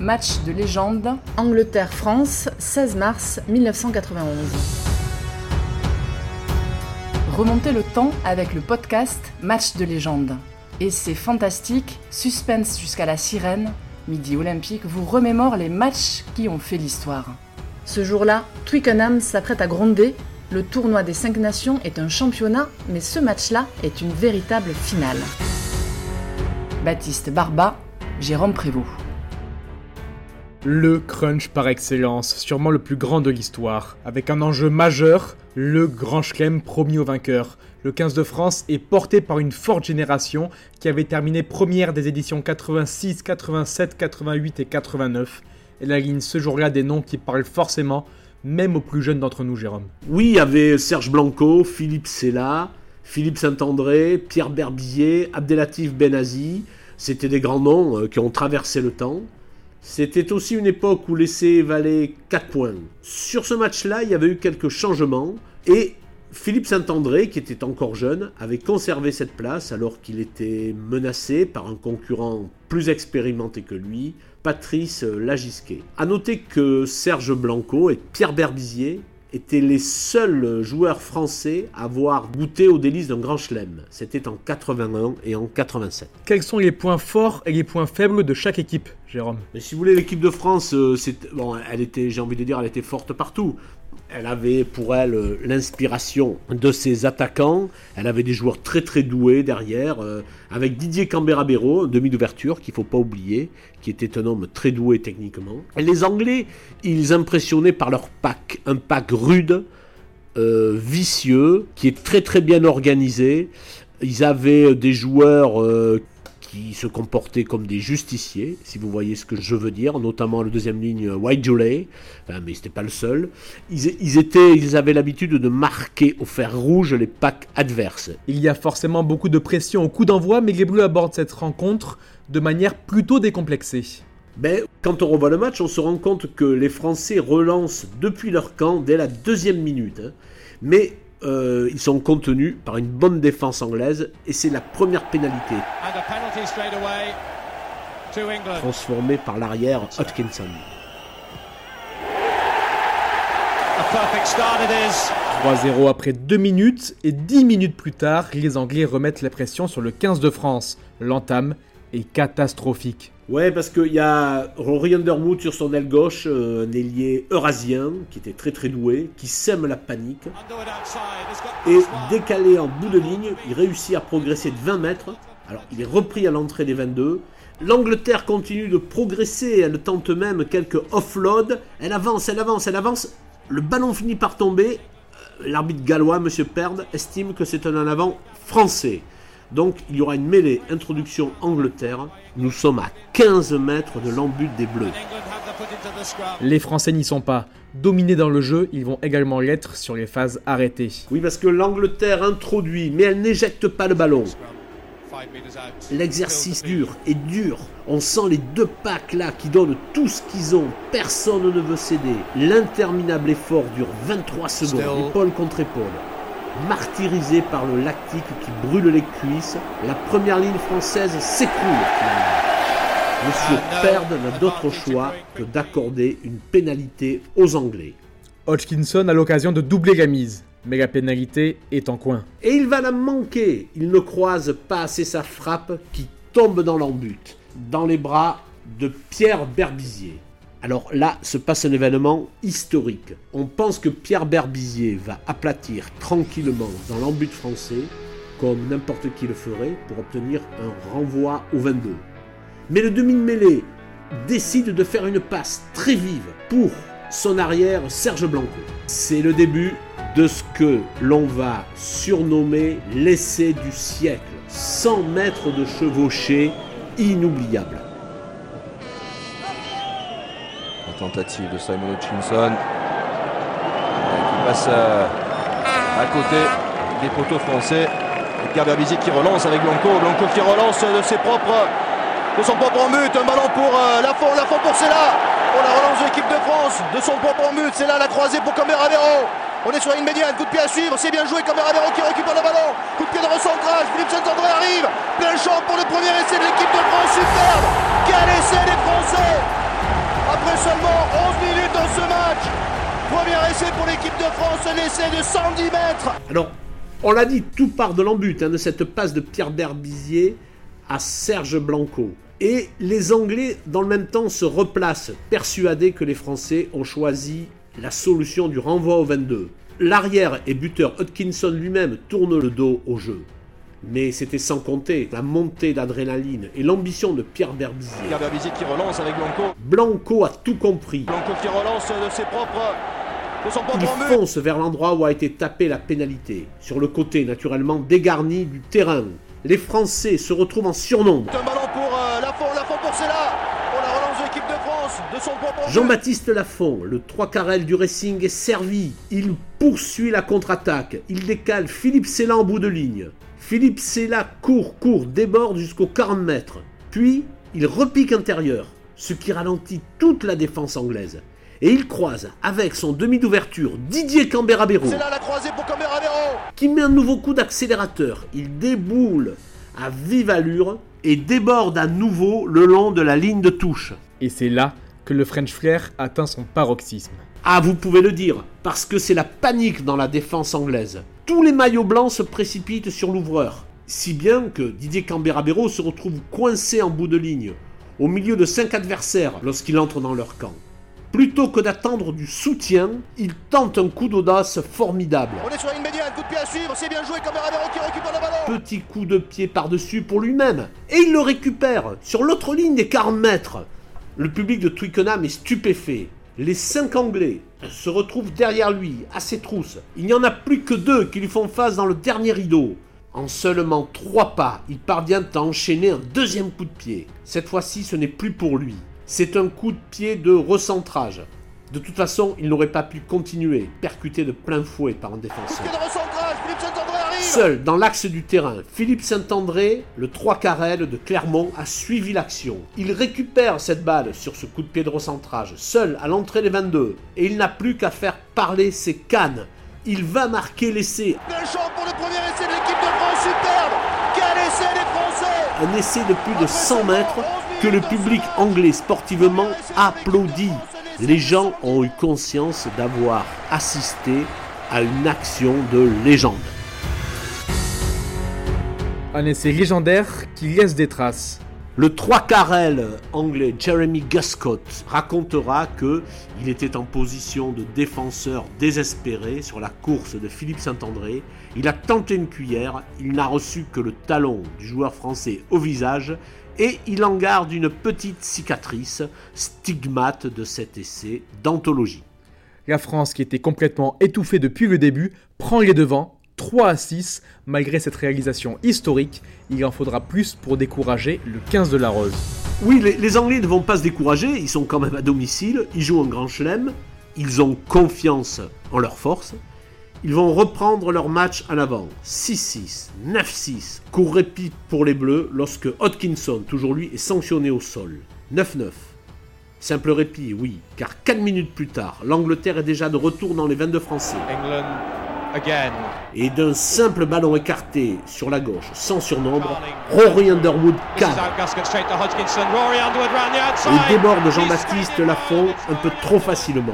Match de légende. Angleterre-France, 16 mars 1991. Remontez le temps avec le podcast Match de légende. Et c'est fantastique, suspense jusqu'à la sirène, Midi Olympique vous remémore les matchs qui ont fait l'histoire. Ce jour-là, Twickenham s'apprête à gronder. Le tournoi des cinq nations est un championnat, mais ce match-là est une véritable finale. Baptiste Barba, Jérôme Prévost. Le crunch par excellence, sûrement le plus grand de l'histoire, avec un enjeu majeur, le grand chelem promis aux vainqueurs. Le 15 de France est porté par une forte génération qui avait terminé première des éditions 86, 87, 88 et 89. Elle aligne ce jour-là des noms qui parlent forcément, même aux plus jeunes d'entre nous, Jérôme. Oui, il y avait Serge Blanco, Philippe Sella, Philippe Saint-André, Pierre Berbizier, Abdelatif Benazi. C'était des grands noms euh, qui ont traversé le temps. C'était aussi une époque où l'essai valait 4 points. Sur ce match-là, il y avait eu quelques changements et Philippe Saint-André, qui était encore jeune, avait conservé cette place alors qu'il était menacé par un concurrent plus expérimenté que lui, Patrice Lagisquet. A noter que Serge Blanco et Pierre Berbizier étaient les seuls joueurs français à avoir goûté aux délices d'un grand chelem. C'était en 81 et en 87. Quels sont les points forts et les points faibles de chaque équipe, Jérôme? Mais si vous voulez, l'équipe de France, euh, bon, elle était, j'ai envie de dire, elle était forte partout. Elle avait pour elle euh, l'inspiration de ses attaquants. Elle avait des joueurs très très doués derrière, euh, avec Didier Cambera-Béraud, demi d'ouverture, qu'il faut pas oublier, qui était un homme très doué techniquement. Les Anglais, ils impressionnaient par leur pack, un pack rude, euh, vicieux, qui est très très bien organisé. Ils avaient des joueurs qui se comportaient comme des justiciers, si vous voyez ce que je veux dire, notamment la deuxième ligne White Jolie, enfin, mais c'était pas le seul. Ils, étaient, ils avaient l'habitude de marquer au fer rouge les packs adverses. Il y a forcément beaucoup de pression au coup d'envoi, mais les Bleus abordent cette rencontre de manière plutôt décomplexée. Ben, quand on revoit le match, on se rend compte que les Français relancent depuis leur camp dès la deuxième minute. Hein. Mais euh, ils sont contenus par une bonne défense anglaise et c'est la première pénalité. Transformée par l'arrière Hodgkinson. 3-0 après 2 minutes et 10 minutes plus tard, les Anglais remettent la pression sur le 15 de France. L'entame est catastrophique. Ouais, parce qu'il y a Rory Underwood sur son aile gauche, euh, un ailier eurasien qui était très très doué, qui sème la panique. Et décalé en bout de ligne, il réussit à progresser de 20 mètres. Alors il est repris à l'entrée des 22. L'Angleterre continue de progresser, elle tente même quelques offloads. Elle avance, elle avance, elle avance. Le ballon finit par tomber. Euh, l'arbitre gallois, M. Perd, estime que c'est un en avant français. Donc il y aura une mêlée introduction Angleterre. Nous sommes à 15 mètres de l'embut des Bleus. Les Français n'y sont pas. Dominés dans le jeu, ils vont également l'être sur les phases arrêtées. Oui, parce que l'Angleterre introduit, mais elle n'éjecte pas le ballon. L'exercice dur et dur. On sent les deux packs là qui donnent tout ce qu'ils ont. Personne ne veut céder. L'interminable effort dure 23 secondes, épaule contre épaule martyrisé par le lactique qui brûle les cuisses, la première ligne française s'écroule Monsieur ah, Perd n'a d'autre choix que d'accorder une pénalité aux Anglais. Hodgkinson a l'occasion de doubler la mise, mais la pénalité est en coin. Et il va la manquer. Il ne croise pas assez sa frappe qui tombe dans l'embut, dans les bras de Pierre Berbizier. Alors là se passe un événement historique. On pense que Pierre Berbizier va aplatir tranquillement dans l'embut français, comme n'importe qui le ferait, pour obtenir un renvoi au 22. Mais le demi-mêlée décide de faire une passe très vive pour son arrière Serge Blanco. C'est le début de ce que l'on va surnommer l'essai du siècle. 100 mètres de chevauchée inoubliable tentative de Simon Hutchinson qui passe euh, à côté des poteaux français. Edgar Berbizier qui relance avec Blanco. Blanco qui relance de ses propres de son propre but. Un ballon pour euh, Lafont. Lafont pour Cella. Pour la relance de l'équipe de France. De son propre but. C'est là la croisée pour Camberavero. On est sur une médiane. Coup de pied à suivre. C'est bien joué. Camberavero qui récupère le ballon. Coup de pied de recentrage. Philippe Saint-André arrive. Plein champ pour le premier essai de l'équipe de France. Superbe. Quel essai des Français seulement 11 minutes dans ce match. Premier essai pour l'équipe de France, un essai de 110 mètres. Alors, on l'a dit, tout part de l'embut, hein, de cette passe de Pierre Berbizier à Serge Blanco. Et les Anglais, dans le même temps, se replacent, persuadés que les Français ont choisi la solution du renvoi au 22. L'arrière et buteur Hutkinson lui-même tourne le dos au jeu. Mais c'était sans compter la montée d'adrénaline et l'ambition de Pierre Berbizier. Pierre Berbizier qui relance avec Blanco. Blanco a tout compris. Blanco qui relance de ses propres. De son propre Il fonce vers l'endroit où a été tapée la pénalité, sur le côté naturellement dégarni du terrain. Les Français se retrouvent en surnombre. Un ballon pour euh, Lafont, Lafont pour Cella. Pour la relance de l'équipe de France, de son propre. Jean-Baptiste Lafont, le 3 carrel du Racing est servi. Il poursuit la contre-attaque. Il décale Philippe Sella en bout de ligne. Philippe Sella court, court, déborde jusqu'aux 40 mètres. Puis, il repique intérieur, ce qui ralentit toute la défense anglaise. Et il croise avec son demi d'ouverture Didier Camberabero. C'est là la croisée pour qui met un nouveau coup d'accélérateur. Il déboule à vive allure et déborde à nouveau le long de la ligne de touche. Et c'est là que le French Flair atteint son paroxysme. Ah, vous pouvez le dire, parce que c'est la panique dans la défense anglaise. Tous les maillots blancs se précipitent sur l'ouvreur, si bien que Didier Camberabero se retrouve coincé en bout de ligne, au milieu de cinq adversaires lorsqu'il entre dans leur camp. Plutôt que d'attendre du soutien, il tente un coup d'audace formidable. On est sur une médiane, coup de pied à suivre. C'est bien joué qui récupère le ballon. Petit coup de pied par-dessus pour lui-même. Et il le récupère sur l'autre ligne des 40 mètres. Le public de Twickenham est stupéfait. Les cinq Anglais se retrouvent derrière lui, à ses trousses. Il n'y en a plus que deux qui lui font face dans le dernier rideau. En seulement trois pas, il parvient à enchaîner un deuxième coup de pied. Cette fois-ci, ce n'est plus pour lui. C'est un coup de pied de recentrage. De toute façon, il n'aurait pas pu continuer, percuté de plein fouet par un défenseur. Pied de recentrage. Philippe Saint-André arrive. Seul dans l'axe du terrain, Philippe Saint-André, le 3 carrel de Clermont, a suivi l'action. Il récupère cette balle sur ce coup de pied de recentrage, seul à l'entrée des 22, et il n'a plus qu'à faire parler ses cannes. Il va marquer l'essai, Deschamps pour le premier essai de l'équipe de France. Superbe. Quel essai des Français. un essai de plus de 100 mètres que le public anglais sportivement applaudit. Les gens ont eu conscience d'avoir assisté à une action de légende. Un essai légendaire qui laisse des traces. Le 3 carrel anglais Jeremy Guscott racontera que il était en position de défenseur désespéré sur la course de Philippe Saint-André. Il a tenté une cuillère, il n'a reçu que le talon du joueur français au visage et il en garde une petite cicatrice, stigmate de cet essai d'anthologie. La France, qui était complètement étouffée depuis le début, prend les devants, 3 à 6. Malgré cette réalisation historique, il en faudra plus pour décourager le 15 de la Rose. Oui, les, les Anglais ne vont pas se décourager, ils sont quand même à domicile, ils jouent un grand chelem, ils ont confiance en leur force, ils vont reprendre leur match à l'avant. 6-6, 9-6, court répit pour les Bleus lorsque Hodkinson, toujours lui, est sanctionné au sol. 9-9. Simple répit, oui, car 4 minutes plus tard, l'Angleterre est déjà de retour dans les 22 Français. England again. Et d'un simple ballon écarté sur la gauche, sans surnombre, Rory Underwood cadre et déborde Jean-Baptiste Lafont un peu trop facilement.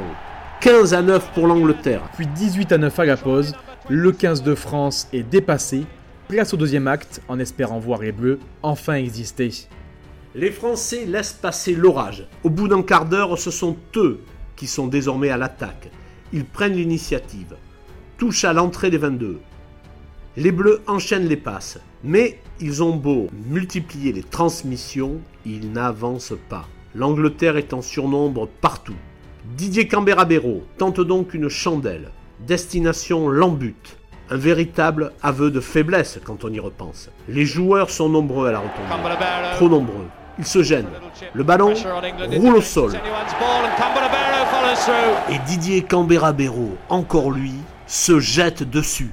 15 à 9 pour l'Angleterre. Puis 18 à 9 à la pause, le 15 de France est dépassé. Place au deuxième acte en espérant voir les Bleus enfin exister. Les Français laissent passer l'orage. Au bout d'un quart d'heure, ce sont eux qui sont désormais à l'attaque. Ils prennent l'initiative. Touche à l'entrée des 22. Les Bleus enchaînent les passes, mais ils ont beau multiplier les transmissions, ils n'avancent pas. L'Angleterre est en surnombre partout. Didier Camberabero tente donc une chandelle. Destination l'embute. Un véritable aveu de faiblesse quand on y repense. Les joueurs sont nombreux à la retombée. Trop nombreux. Ils se gênent. Le ballon roule au sol. Et Didier Camberabero, encore lui, se jette dessus.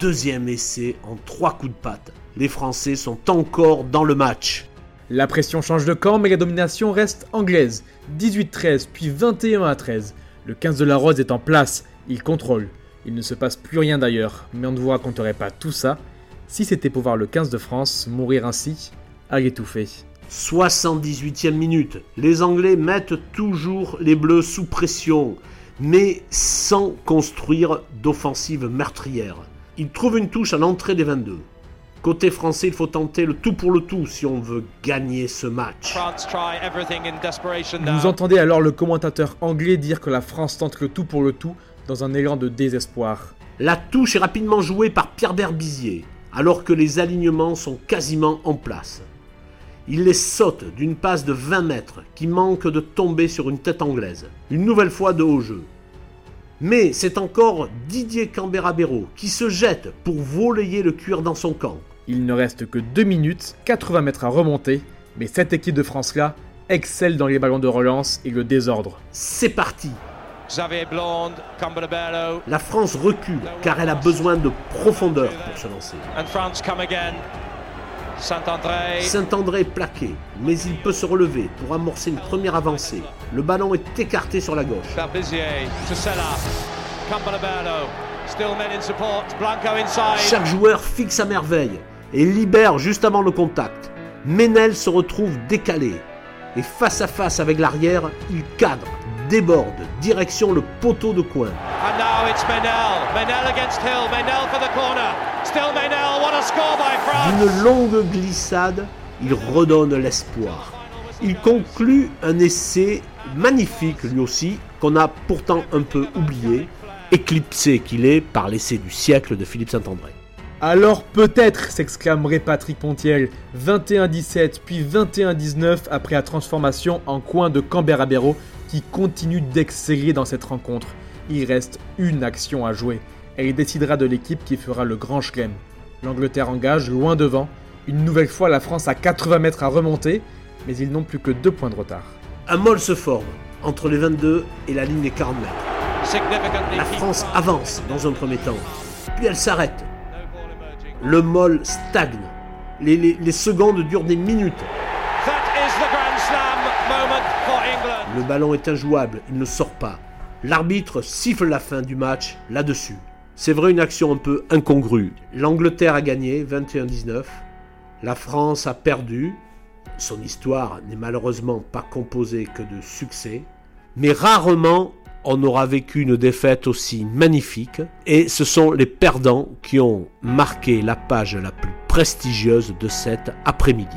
Deuxième essai en trois coups de patte. Les Français sont encore dans le match. La pression change de camp, mais la domination reste anglaise. 18-13, puis 21 13. Le 15 de la Rose est en place, il contrôle. Il ne se passe plus rien d'ailleurs, mais on ne vous raconterait pas tout ça si c'était pour voir le 15 de France mourir ainsi, à l'étouffer. 78e minute. Les Anglais mettent toujours les Bleus sous pression. Mais sans construire d'offensive meurtrière. Il trouve une touche à l'entrée des 22. Côté français, il faut tenter le tout pour le tout si on veut gagner ce match. France try everything in desperation Vous entendez alors le commentateur anglais dire que la France tente le tout pour le tout dans un élan de désespoir. La touche est rapidement jouée par Pierre Berbizier, alors que les alignements sont quasiment en place. Il les saute d'une passe de 20 mètres qui manque de tomber sur une tête anglaise. Une nouvelle fois de haut jeu. Mais c'est encore Didier Cambera-Béraud qui se jette pour voler le cuir dans son camp. Il ne reste que 2 minutes, 80 mètres à remonter, mais cette équipe de France-là excelle dans les ballons de relance et le désordre. C'est parti Xavier Blonde, La France recule car elle a besoin de profondeur pour se lancer. and France come again. Saint-André, Saint-André est plaqué, mais il peut se relever pour amorcer une première avancée. Le ballon est écarté sur la gauche. Berbizier, Tosella, Cambadabello, still men in support, Blanco inside. Chaque joueur fixe à merveille et libère juste avant le contact. Menel se retrouve décalé et face à face avec l'arrière, il cadre, déborde, direction le poteau de coin. Now it's Menel. Menel against Hill. Menel for the corner. Still Menel. What a score by France. D'une longue glissade, il redonne l'espoir. Il conclut un essai magnifique lui aussi, qu'on a pourtant un peu oublié, éclipsé qu'il est par l'essai du siècle de Philippe Saint-André. Alors peut-être s'exclamerait Patrick Pontiel, 21-17 puis 21-19 après la transformation en coin de Canberra-Béraud qui continue d'exceller dans cette rencontre. Il reste une action à jouer. Elle décidera de l'équipe qui fera le grand chelem. L'Angleterre engage loin devant. Une nouvelle fois la France à 80 mètres à remonter, mais ils n'ont plus que deux points de retard. Un molle se forme entre les 22 et la ligne des 40 mètres. La France avance dans un premier temps, puis elle s'arrête. Le molle stagne. Les, les- les secondes durent des minutes. Le ballon est injouable, il ne sort pas. L'arbitre siffle la fin du match là-dessus. C'est vrai une action un peu incongrue. L'Angleterre a gagné 21-19. La France a perdu. Son histoire n'est malheureusement pas composée que de succès. Mais rarement on aura vécu une défaite aussi magnifique. Et ce sont les perdants qui ont marqué la page la plus prestigieuse de cet après-midi.